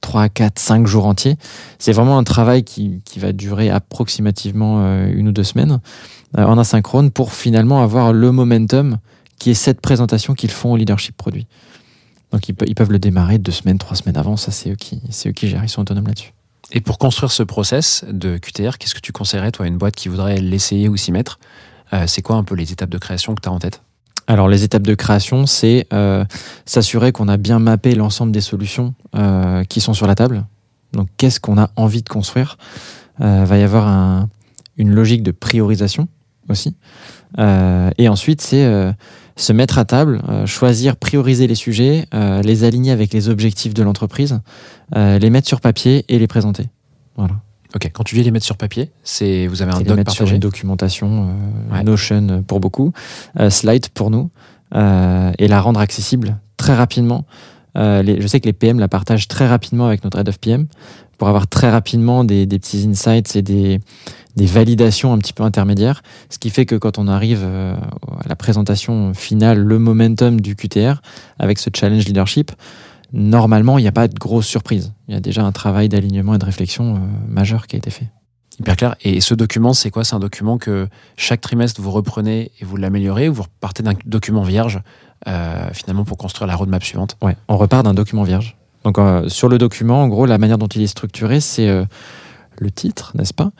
3, 4, 5 jours entiers. C'est vraiment un travail qui, qui va durer approximativement une ou deux semaines en asynchrone pour finalement avoir le momentum qui est cette présentation qu'ils font au leadership produit. Donc ils, pe- ils peuvent le démarrer deux semaines, trois semaines avant. Ça, c'est eux qui, eux qui gèrent. Ils sont autonomes là-dessus. Et pour construire ce process de QTR, qu'est-ce que tu conseillerais, toi, à une boîte qui voudrait l'essayer ou s'y mettre? Euh, C'est quoi un peu les étapes de création que tu as en tête? Alors les étapes de création, c'est euh, s'assurer qu'on a bien mappé l'ensemble des solutions euh, qui sont sur la table. Donc qu'est-ce qu'on a envie de construire? Euh, Va y avoir un- une logique de priorisation aussi. Euh, et ensuite, c'est euh, se mettre à table, euh, choisir, prioriser les sujets, les aligner avec les objectifs de l'entreprise, les mettre sur papier et les présenter. Voilà. Ok, quand tu dis les mettre sur papier, c'est vous avez un doc mettre sur partagé une documentation, Ouais. Notion pour beaucoup, Slide pour nous, et la rendre accessible très rapidement. Les- je sais que les PM la partagent très rapidement avec notre Head of PM pour avoir très rapidement des, des petits insights et des, des validations un petit peu intermédiaires. Ce qui fait que quand on arrive euh, à la présentation finale, le momentum du QTR avec ce challenge leadership, normalement, il n'y a pas de grosse surprise. Il y a déjà un travail d'alignement et de réflexion euh, majeur qui a été fait. Hyper clair. Et ce document, c'est quoi? C'est un document que chaque trimestre vous reprenez et vous l'améliorez ou vous repartez d'un document vierge euh, finalement pour construire la roadmap suivante? Ouais, on repart d'un document vierge. Donc euh, sur le document, en gros, la manière dont il est structuré, c'est euh, le titre, n'est-ce pas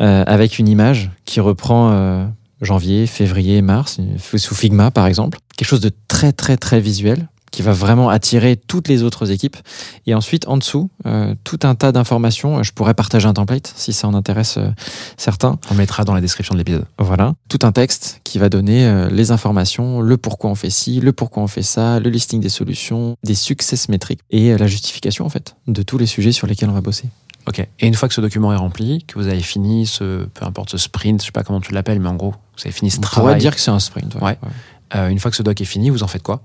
Euh, Avec une image qui reprend euh, janvier, février, mars, sous Figma par exemple. Quelque chose de très très très visuel qui va vraiment attirer toutes les autres équipes. Et ensuite, en dessous, euh, tout un tas d'informations. Je pourrais partager un template si ça en intéresse euh, certains. On mettra dans la description de l'épisode. Voilà, tout un texte qui va donner euh, les informations, le pourquoi on fait ci, le pourquoi on fait ça, le listing des solutions, des success métriques et la justification en fait de tous les sujets sur lesquels on va bosser. Ok. Et une fois que ce document est rempli, que vous avez fini ce, peu importe ce sprint, je sais pas comment tu l'appelles, mais en gros, vous avez fini ce On pourrait travail. dire que c'est un sprint. Ouais. Euh, une fois que ce doc est fini, vous en faites quoi?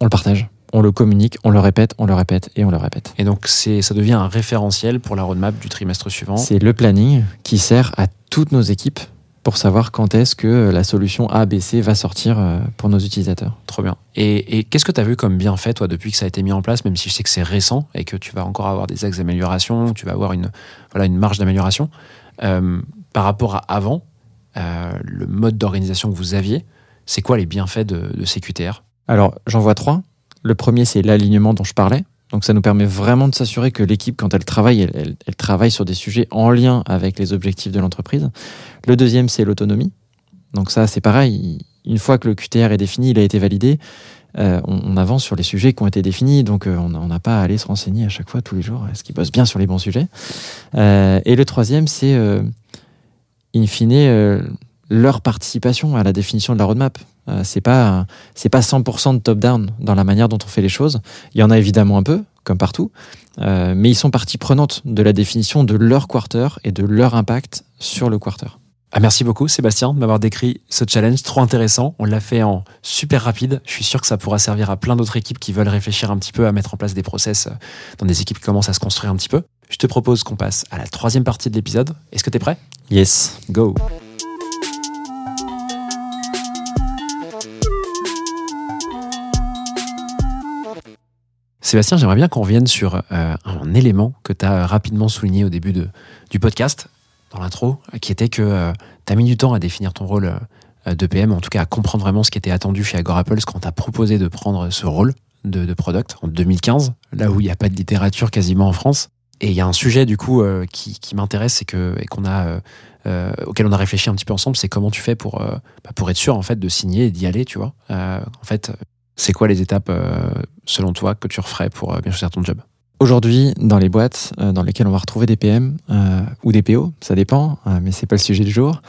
On le partage, on le communique, on le répète, on le répète et on le répète. Et donc c'est, ça devient un référentiel pour la roadmap du trimestre suivant. C'est le planning qui sert à toutes nos équipes pour savoir quand est-ce que la solution A, B, C va sortir euh, pour nos utilisateurs. Trop bien. Et, et qu'est-ce que tu as vu comme bienfait, toi, depuis que ça a été mis en place, même si je sais que c'est récent et que tu vas encore avoir des axes d'amélioration, tu vas avoir une, voilà, une marge d'amélioration, euh, par rapport à avant, euh, le mode d'organisation que vous aviez, c'est quoi les bienfaits de, de ces QTR Alors, j'en vois trois. Le premier, c'est l'alignement dont je parlais. Donc, ça nous permet vraiment de s'assurer que l'équipe, quand elle travaille, elle, travaille sur des sujets en lien avec les objectifs de l'entreprise. Le deuxième, c'est l'autonomie. Donc, ça, c'est pareil. Une fois que le QTR est défini, il a été validé, euh, on, avance sur les sujets qui ont été définis. Donc, euh, on n'a pas à aller se renseigner à chaque fois, tous les jours, est-ce qu'ils bossent bien sur les bons sujets. Euh, et le troisième, c'est, in fine, leur participation à la définition de la roadmap. Euh, c'est pas c'est pas 100% de top-down dans la manière dont on fait les choses. Il y en a évidemment un peu, comme partout, euh, mais ils sont partie prenante de la définition de leur quarter et de leur impact sur le quarter. Ah, merci beaucoup Sébastien de m'avoir décrit ce challenge trop intéressant. On l'a fait en super rapide. Je suis sûr que ça pourra servir à plein d'autres équipes qui veulent réfléchir un petit peu à mettre en place des process euh, dans des équipes qui commencent à se construire un petit peu. Je te propose qu'on passe à la troisième partie de l'épisode. Est-ce que tu es prêt? Yes. Go Sébastien, j'aimerais bien qu'on revienne sur euh, un élément que tu as rapidement souligné au début du podcast, dans l'intro, qui était que tu as mis du temps à définir ton rôle euh, de PM, en tout cas à comprendre vraiment ce qui était attendu chez Agorapulse quand tu as proposé de prendre ce rôle de, de product en 2015, là où il n'y a pas de littérature quasiment en France. Et il y a un sujet du coup euh, qui, m'intéresse et que qu'on a euh, euh, auquel on a réfléchi un petit peu ensemble, c'est comment tu fais pour euh, bah, être sûr en fait de signer et d'y aller, tu vois. Euh, en fait, c'est quoi les étapes euh, selon toi que tu referais pour euh, bien choisir ton job? Aujourd'hui, dans les boîtes euh, dans lesquelles on va retrouver des PM ou des PO, ça dépend, euh, mais c'est pas le sujet du jour.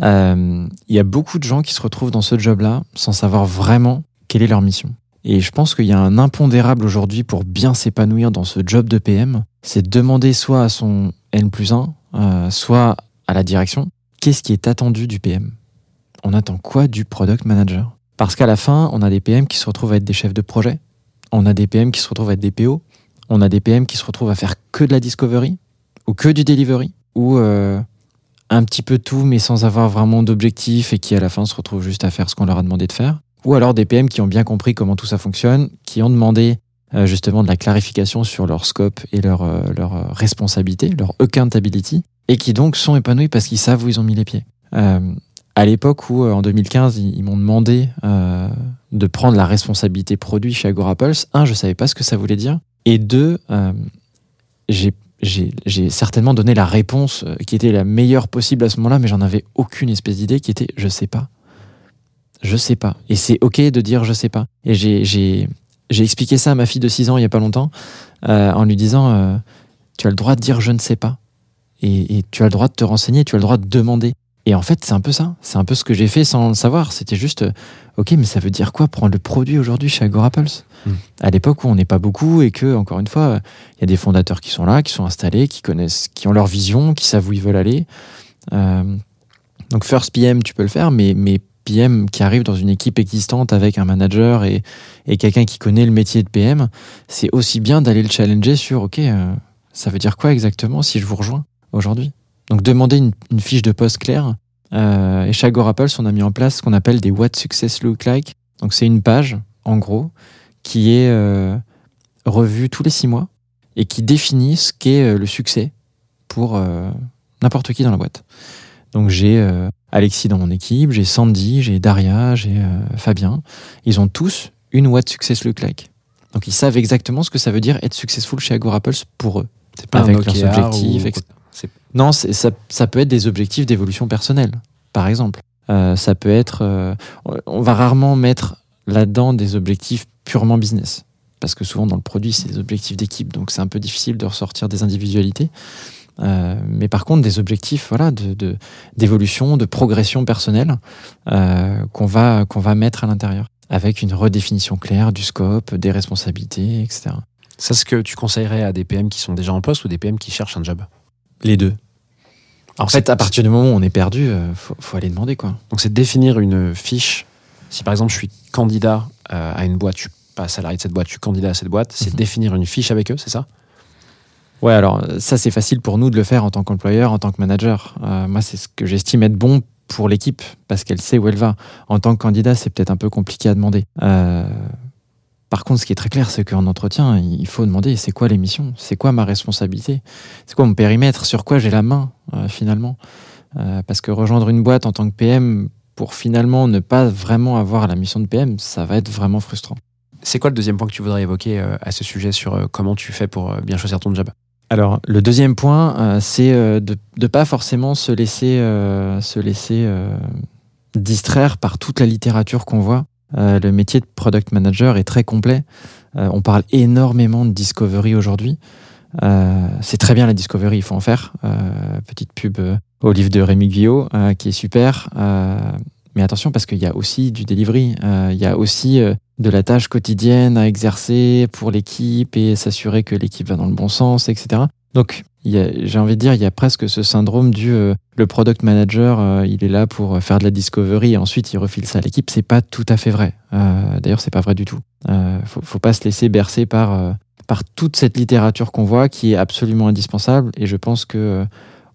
Il y a beaucoup de gens qui se retrouvent dans ce job-là sans savoir vraiment quelle est leur mission. Et je pense qu'il y a un impondérable aujourd'hui pour bien s'épanouir dans ce job de PM, c'est de demander soit à son N plus 1, euh, soit à la direction, qu'est-ce qui est attendu du PM On attend quoi du product manager? Parce qu'à la fin, on a des PM qui se retrouvent à être des chefs de projet, on a des PM qui se retrouvent à être des PO, on a des PM qui se retrouvent à faire que de la discovery ou que du delivery ou euh, un petit peu tout mais sans avoir vraiment d'objectif et qui à la fin se retrouvent juste à faire ce qu'on leur a demandé de faire. Ou alors des PM qui ont bien compris comment tout ça fonctionne, qui ont demandé euh, justement de la clarification sur leur scope et leur, euh, responsabilité, leur accountability, et qui donc sont épanouis parce qu'ils savent où ils ont mis les pieds. À l'époque où, euh, en 2015, ils, m'ont demandé euh, de prendre la responsabilité produit chez Agorapulse, un, je savais pas ce que ça voulait dire, et deux, euh, j'ai certainement donné la réponse qui était la meilleure possible à ce moment-là, mais j'en avais aucune espèce d'idée qui était je sais pas. Je sais pas. Et c'est ok de dire je sais pas. Et j'ai expliqué ça à ma fille de 6 ans il y a pas longtemps en lui disant tu as le droit de dire je ne sais pas. Et tu as le droit de te renseigner, tu as le droit de demander. Et en fait, c'est un peu ça. C'est un peu ce que j'ai fait sans le savoir. C'était juste, euh, ok, mais ça veut dire quoi prendre le produit aujourd'hui chez Agorapulse Mm. À l'époque où on n'est pas beaucoup et que, encore une fois, il y a des fondateurs qui sont là, qui sont installés, qui connaissent, qui ont leur vision, qui savent où ils veulent aller. Euh, donc First PM, tu peux le faire, mais, mais PM qui arrive dans une équipe existante avec un manager et, et quelqu'un qui connaît le métier de PM, c'est aussi bien d'aller le challenger sur, ok, euh, ça veut dire quoi exactement si je vous rejoins aujourd'hui? Donc demander une, une fiche de poste claire. Euh, et chez Agorapulse, on a mis en place ce qu'on appelle des What Success Look Like. Donc c'est une page, en gros, qui est euh, revue tous les six mois et qui définit ce qu'est euh, le succès pour euh, n'importe qui dans la boîte. Donc j'ai euh, Alexis dans mon équipe, j'ai Sandy, j'ai Daria, j'ai euh, Fabien. Ils ont tous une What Success Look Like. Donc ils savent exactement ce que ça veut dire être successful chez Agorapulse pour eux. C'est pas Avec un leurs objectifs, ou- etc. c'est- Non, c'est- ça, ça peut être des objectifs d'évolution personnelle, par exemple. Euh, ça peut être. euh, on- va rarement mettre là-dedans des objectifs purement business. Parce que souvent, dans le produit, c'est des objectifs d'équipe. Donc, c'est un peu difficile de ressortir des individualités. Euh, mais par contre, des objectifs voilà, de, de- d'évolution, de, progression personnelle qu'on, va, qu'on va mettre à l'intérieur. Avec une redéfinition claire du scope, des responsabilités, etc. Ça, ce que tu conseillerais à des PM qui sont déjà en poste ou des PM qui cherchent un job? Les deux. En fait, à partir du moment où on est perdu, euh, faut, faut aller demander quoi. Donc c'est définir une fiche. Si par exemple je suis candidat euh, à une boîte, je suis pas salarié de cette boîte, je suis candidat à cette boîte, c'est Mhm. définir une fiche avec eux, c'est ça? Ouais, alors ça c'est facile pour nous de le faire en tant qu'employeur, en tant que manager. Euh, moi, c'est ce que j'estime être bon pour l'équipe parce qu'elle sait où elle va. En tant que candidat, c'est peut-être un peu compliqué à demander. Euh, par contre, ce qui est très clair, c'est qu'en entretien, il faut demander c'est quoi les missions, c'est quoi ma responsabilité, c'est quoi mon périmètre, sur quoi j'ai la main euh, finalement? Euh, parce que rejoindre une boîte en tant que PM pour finalement ne pas vraiment avoir la mission de PM, ça va être vraiment frustrant. C'est quoi le deuxième point que tu voudrais évoquer euh, à ce sujet sur comment tu fais pour bien choisir ton job? Alors, le deuxième point, c'est de ne pas forcément se laisser, se laisser distraire par toute la littérature qu'on voit. Euh, le métier de product manager est très complet. Euh, on parle énormément de discovery aujourd'hui. Euh, c'est très bien la discovery, il faut en faire. Petite pub au livre de Rémi Guillot, qui est super. Mais attention, parce qu'il y a aussi du delivery. Il y a aussi de la tâche quotidienne à exercer pour l'équipe et s'assurer que l'équipe va dans le bon sens, etc. Donc, j'ai envie de dire, il y a presque ce syndrome du euh, le product manager, euh, il est là pour faire de la discovery et ensuite il refile ça à l'équipe. C'est pas tout à fait vrai. Euh, D'ailleurs, c'est pas vrai du tout. Euh, faut, faut pas se laisser bercer par euh, par toute cette littérature qu'on voit qui est absolument indispensable. Et je pense que euh,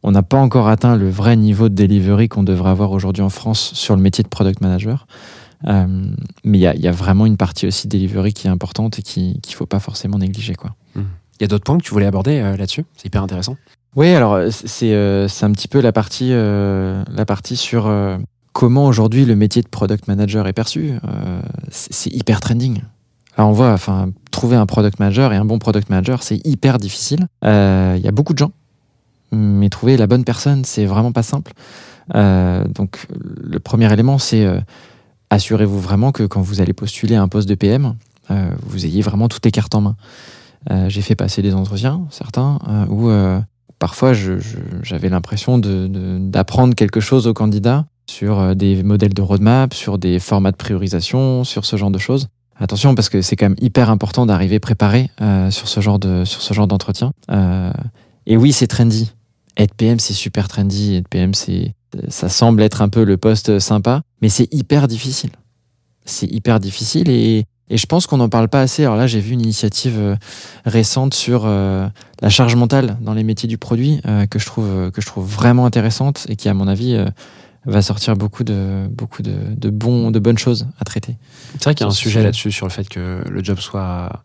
on n'a pas encore atteint le vrai niveau de delivery qu'on devrait avoir aujourd'hui en France sur le métier de product manager. Euh, mais il y a, vraiment une partie aussi delivery qui est importante et qui qu'il faut pas forcément négliger, quoi. Il y a d'autres points que tu voulais aborder euh, là-dessus? C'est hyper intéressant. Oui, alors euh, c'est euh, c'est un petit peu la partie, la partie sur comment aujourd'hui le métier de product manager est perçu. C'est hyper trending. Alors on voit, enfin, trouver un product manager et un bon product manager, c'est hyper difficile. Il y a beaucoup de gens, mais trouver la bonne personne, c'est vraiment pas simple. Donc le premier élément, c'est assurez-vous vraiment que quand vous allez postuler à un poste de PM, vous ayez vraiment toutes les cartes en main. Euh, J'ai fait passer des entretiens, certains, euh, où euh, parfois j'avais l'impression d'apprendre quelque chose aux candidats sur des modèles de roadmap, sur des formats de priorisation, sur ce genre de choses. Attention parce que c'est quand même hyper important d'arriver préparé sur ce genre de d'entretien. Et oui, c'est trendy. Être PM, c'est super trendy. Être PM, ça semble être un peu le poste sympa, mais c'est hyper difficile. C'est hyper difficile et, et je pense qu'on n'en parle pas assez. Alors là, j'ai vu une initiative euh, récente sur euh, la charge mentale dans les métiers du produit euh, que je trouve que je trouve vraiment intéressante et qui, à mon avis, va sortir beaucoup de beaucoup de, de bons de bonnes choses à traiter. C'est vrai qu'il y a un sujet là-dessus sur le fait que le job soit,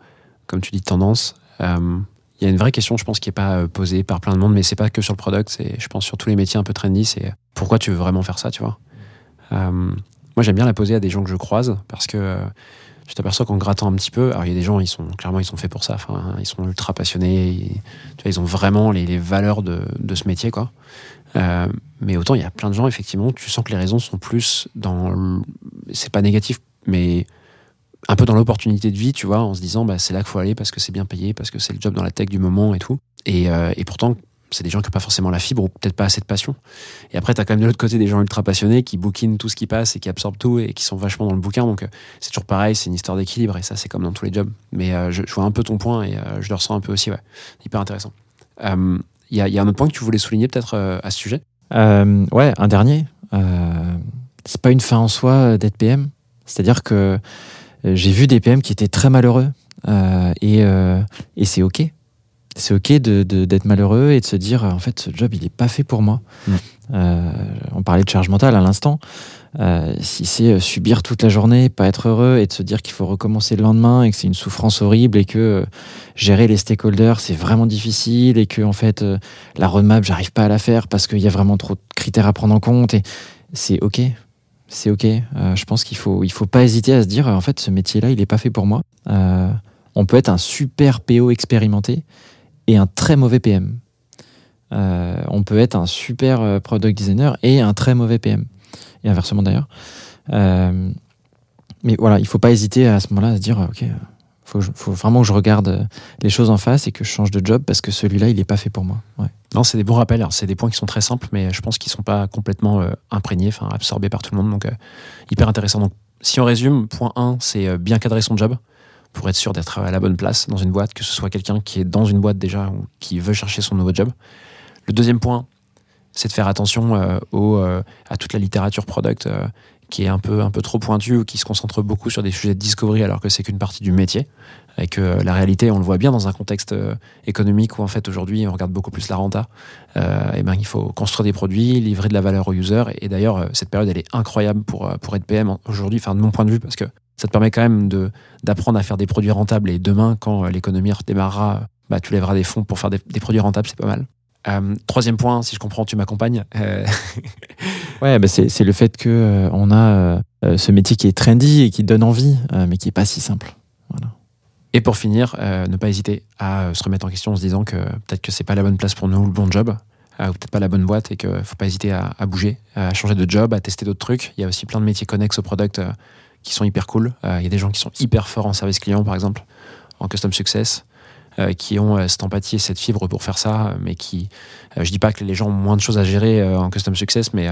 comme tu dis, tendance. Euh, Il y a une vraie question, je pense, qui n'est pas posée par plein de monde, mais c'est pas que sur le product, c'est, je pense, sur tous les métiers un peu trendy, c'est pourquoi tu veux vraiment faire ça, tu vois? Euh, moi, j'aime bien la poser à des gens que je croise parce que euh, je t'aperçois qu'en grattant un petit peu, alors il y a des gens, ils sont clairement, ils sont faits pour ça. Ils sont ultra passionnés. ils- ont vraiment les, valeurs de, de ce métier, quoi. Euh, mais autant il y a plein de gens, effectivement, tu sens que les raisons sont plus dans. C'est pas négatif, mais un peu dans l'opportunité de vie, tu vois, en se disant bah, c'est là qu'il faut aller parce que c'est bien payé, parce que c'est le job dans la tech du moment et tout. Et, euh, et pourtant, c'est des gens qui n'ont pas forcément la fibre ou peut-être pas assez de passion. Et après, tu as quand même de l'autre côté des gens ultra passionnés qui bouquinent tout ce qui passe et qui absorbent tout et qui sont vachement dans le bouquin. Donc, euh, c'est toujours pareil, c'est une histoire d'équilibre et ça, c'est comme dans tous les jobs. Mais euh, je, vois un peu ton point et euh, je le ressens un peu aussi, ouais. Hyper intéressant. Il y, a, un autre point que tu voulais souligner peut-être à ce sujet? Ouais, un dernier. C'est pas une fin en soi d'être PM. C'est-à-dire que j'ai vu des PM qui étaient très malheureux et, et c'est ok. C'est ok de, de- d'être malheureux et de se dire euh, en fait ce job il est pas fait pour moi. Mm. Euh, on parlait de charge mentale à l'instant. Euh, si c'est subir toute la journée, pas être heureux et de se dire qu'il faut recommencer le lendemain et que c'est une souffrance horrible et que euh, gérer les stakeholders c'est vraiment difficile et que en fait la roadmap, j'arrive pas à la faire parce qu'il y a vraiment trop de critères à prendre en compte. Et c'est ok, c'est ok. Euh, je pense qu'il faut, il faut pas hésiter à se dire, en fait, ce métier-là, il est pas fait pour moi. Euh, on peut être un super PO expérimenté et un très mauvais PM. Euh, on peut être un super euh, product designer et un très mauvais PM. Et inversement d'ailleurs. Euh, mais voilà, il faut pas hésiter à ce moment-là à se dire, ok, faut, faut vraiment que je regarde les choses en face et que je change de job parce que celui-là, il est pas fait pour moi. Non, c'est des bons rappels. Alors, C'est des points qui sont très simples, mais je pense qu'ils sont pas complètement imprégnés, absorbés par tout le monde. Donc, hyper intéressant. Donc, si on résume, point 1, c'est bien cadrer son job pour être sûr d'être à la bonne place dans une boîte, que ce soit quelqu'un qui est dans une boîte déjà ou qui veut chercher son nouveau job. Le deuxième point, c'est de faire attention euh, au, euh, à toute la littérature product euh, qui est un peu, un peu trop pointue ou qui se concentre beaucoup sur des sujets de discovery alors que c'est qu'une partie du métier. Et que la réalité, on le voit bien dans un contexte économique où en fait aujourd'hui on regarde beaucoup plus la renta. Et ben, il faut construire des produits, livrer de la valeur aux users. Et d'ailleurs, euh, cette période, elle est incroyable pour, pour être PM aujourd'hui, enfin de mon point de vue, parce que ça te permet quand même de, d'apprendre à faire des produits rentables. Et demain, quand euh, l'économie redémarrera, bah, tu lèveras des fonds pour faire des, des produits rentables, c'est pas mal. Euh, troisième point, si je comprends, tu m'accompagnes. Euh, Ouais, bah c'est le fait que euh, on a ce métier qui est trendy et qui donne envie, mais qui est pas si simple. Voilà. Et pour finir, ne pas hésiter à se remettre en question en se disant que peut-être que c'est pas la bonne place pour nous, le bon job, ou peut-être pas la bonne boîte, et qu'il faut pas hésiter à, à bouger, à changer de job, à tester d'autres trucs. Il y a aussi plein de métiers connexes au product qui sont hyper cool. Euh, il y a des gens qui sont hyper forts en service client, par exemple, en custom success, euh, qui ont euh, cette empathie et cette fibre pour faire ça, mais qui, je dis pas que les gens ont moins de choses à gérer en custom success, mais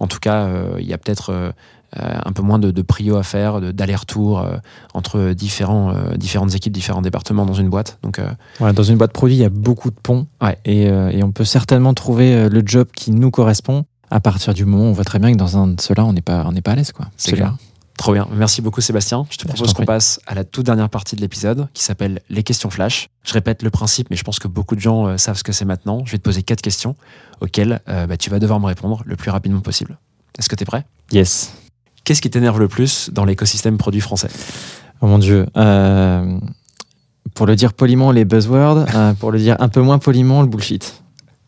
en tout cas, il y a peut-être un peu moins de, de prio à faire, d'aller-retour entre différents, différentes équipes, différents départements dans une boîte. Donc, dans une boîte produit, il y a beaucoup de ponts. Ouais. Et, et on peut certainement trouver le job qui nous correspond à partir du moment où on voit très bien que dans un de ceux-là, on n'est pas, on pas à l'aise. C'est clair. Trop bien. Merci beaucoup Sébastien. Je te je propose qu'on passe à la toute dernière partie de l'épisode qui s'appelle les questions flash. Je répète le principe, mais je pense que beaucoup de gens euh, savent ce que c'est maintenant. Je vais te poser quatre questions auxquelles euh, bah, tu vas devoir me répondre le plus rapidement possible. Est-ce que tu es prêt? Yes. Qu'est-ce qui t'énerve le plus dans l'écosystème produit français? Oh mon Dieu. Euh, pour le dire poliment, les buzzwords. pour le dire un peu moins poliment, le bullshit.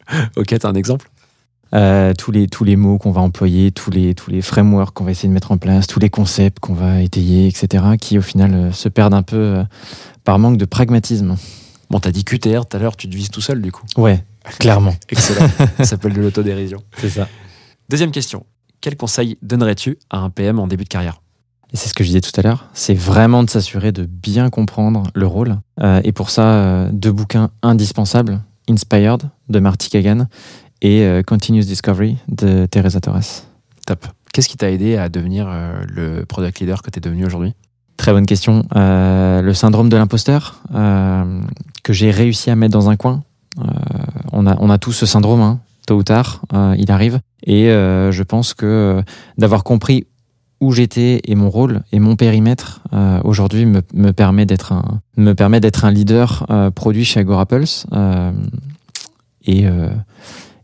Ok, t'as un exemple? Tous, les, tous les mots qu'on va employer, tous les, tous les frameworks qu'on va essayer de mettre en place, tous les concepts qu'on va étayer, etc., qui au final euh, se perdent un peu euh, par manque de pragmatisme. Bon, t'as dit QTR tout à l'heure, tu te vises tout seul du coup. Ouais, clairement. Excellent. Ça s'appelle de l'autodérision. C'est ça. Deuxième question. Quel conseil donnerais-tu à un PM en début de carrière? Et c'est ce que je disais tout à l'heure, c'est vraiment de s'assurer de bien comprendre le rôle. Euh, et pour ça, euh, deux bouquins indispensables, Inspired de Marty Kagan et euh, Continuous Discovery de Teresa Torres. Top. Qu'est-ce qui t'a aidé à devenir euh, le product leader que tu es devenu aujourd'hui? Très bonne question. Euh, le syndrome de l'imposteur, euh, que j'ai réussi à mettre dans un coin. Euh, on, a, on a tous ce syndrome, hein, tôt ou tard, il arrive. Et je pense que d'avoir compris où j'étais et mon rôle et mon périmètre aujourd'hui me, me permet d'être un me permet d'être un leader produit chez Agorapulse euh, et,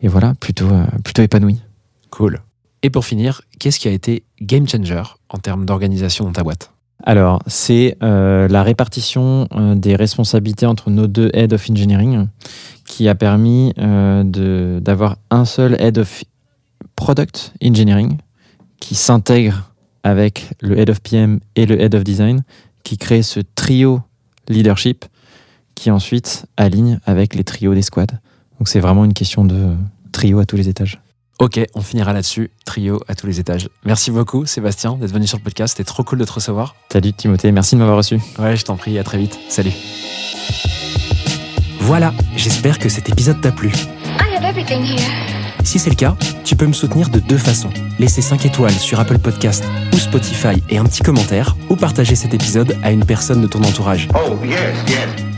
et voilà plutôt euh, plutôt épanoui. Cool. Et pour finir, qu'est-ce qui a été game changer en termes d'organisation dans ta boîte? Alors, c'est euh, la répartition euh, des responsabilités entre nos deux Head of Engineering qui a permis euh, de- d'avoir un seul Head of Product Engineering qui s'intègre avec le Head of PM et le Head of Design, qui crée ce trio leadership qui ensuite aligne avec les trios des squads. Donc c'est vraiment une question de trio à tous les étages. Ok, on finira là-dessus. Trio à tous les étages. Merci beaucoup, Sébastien, d'être venu sur le podcast. C'était trop cool de te recevoir. Salut Timothée, merci de m'avoir reçu. Ouais, je t'en prie. À très vite. Salut. Voilà, j'espère que cet épisode t'a plu. I have everything here. Si c'est le cas, tu peux me soutenir de deux façons. Laisser 5 étoiles sur Apple Podcast ou Spotify et un petit commentaire, ou partager cet épisode à une personne de ton entourage. Oh, yes, yes.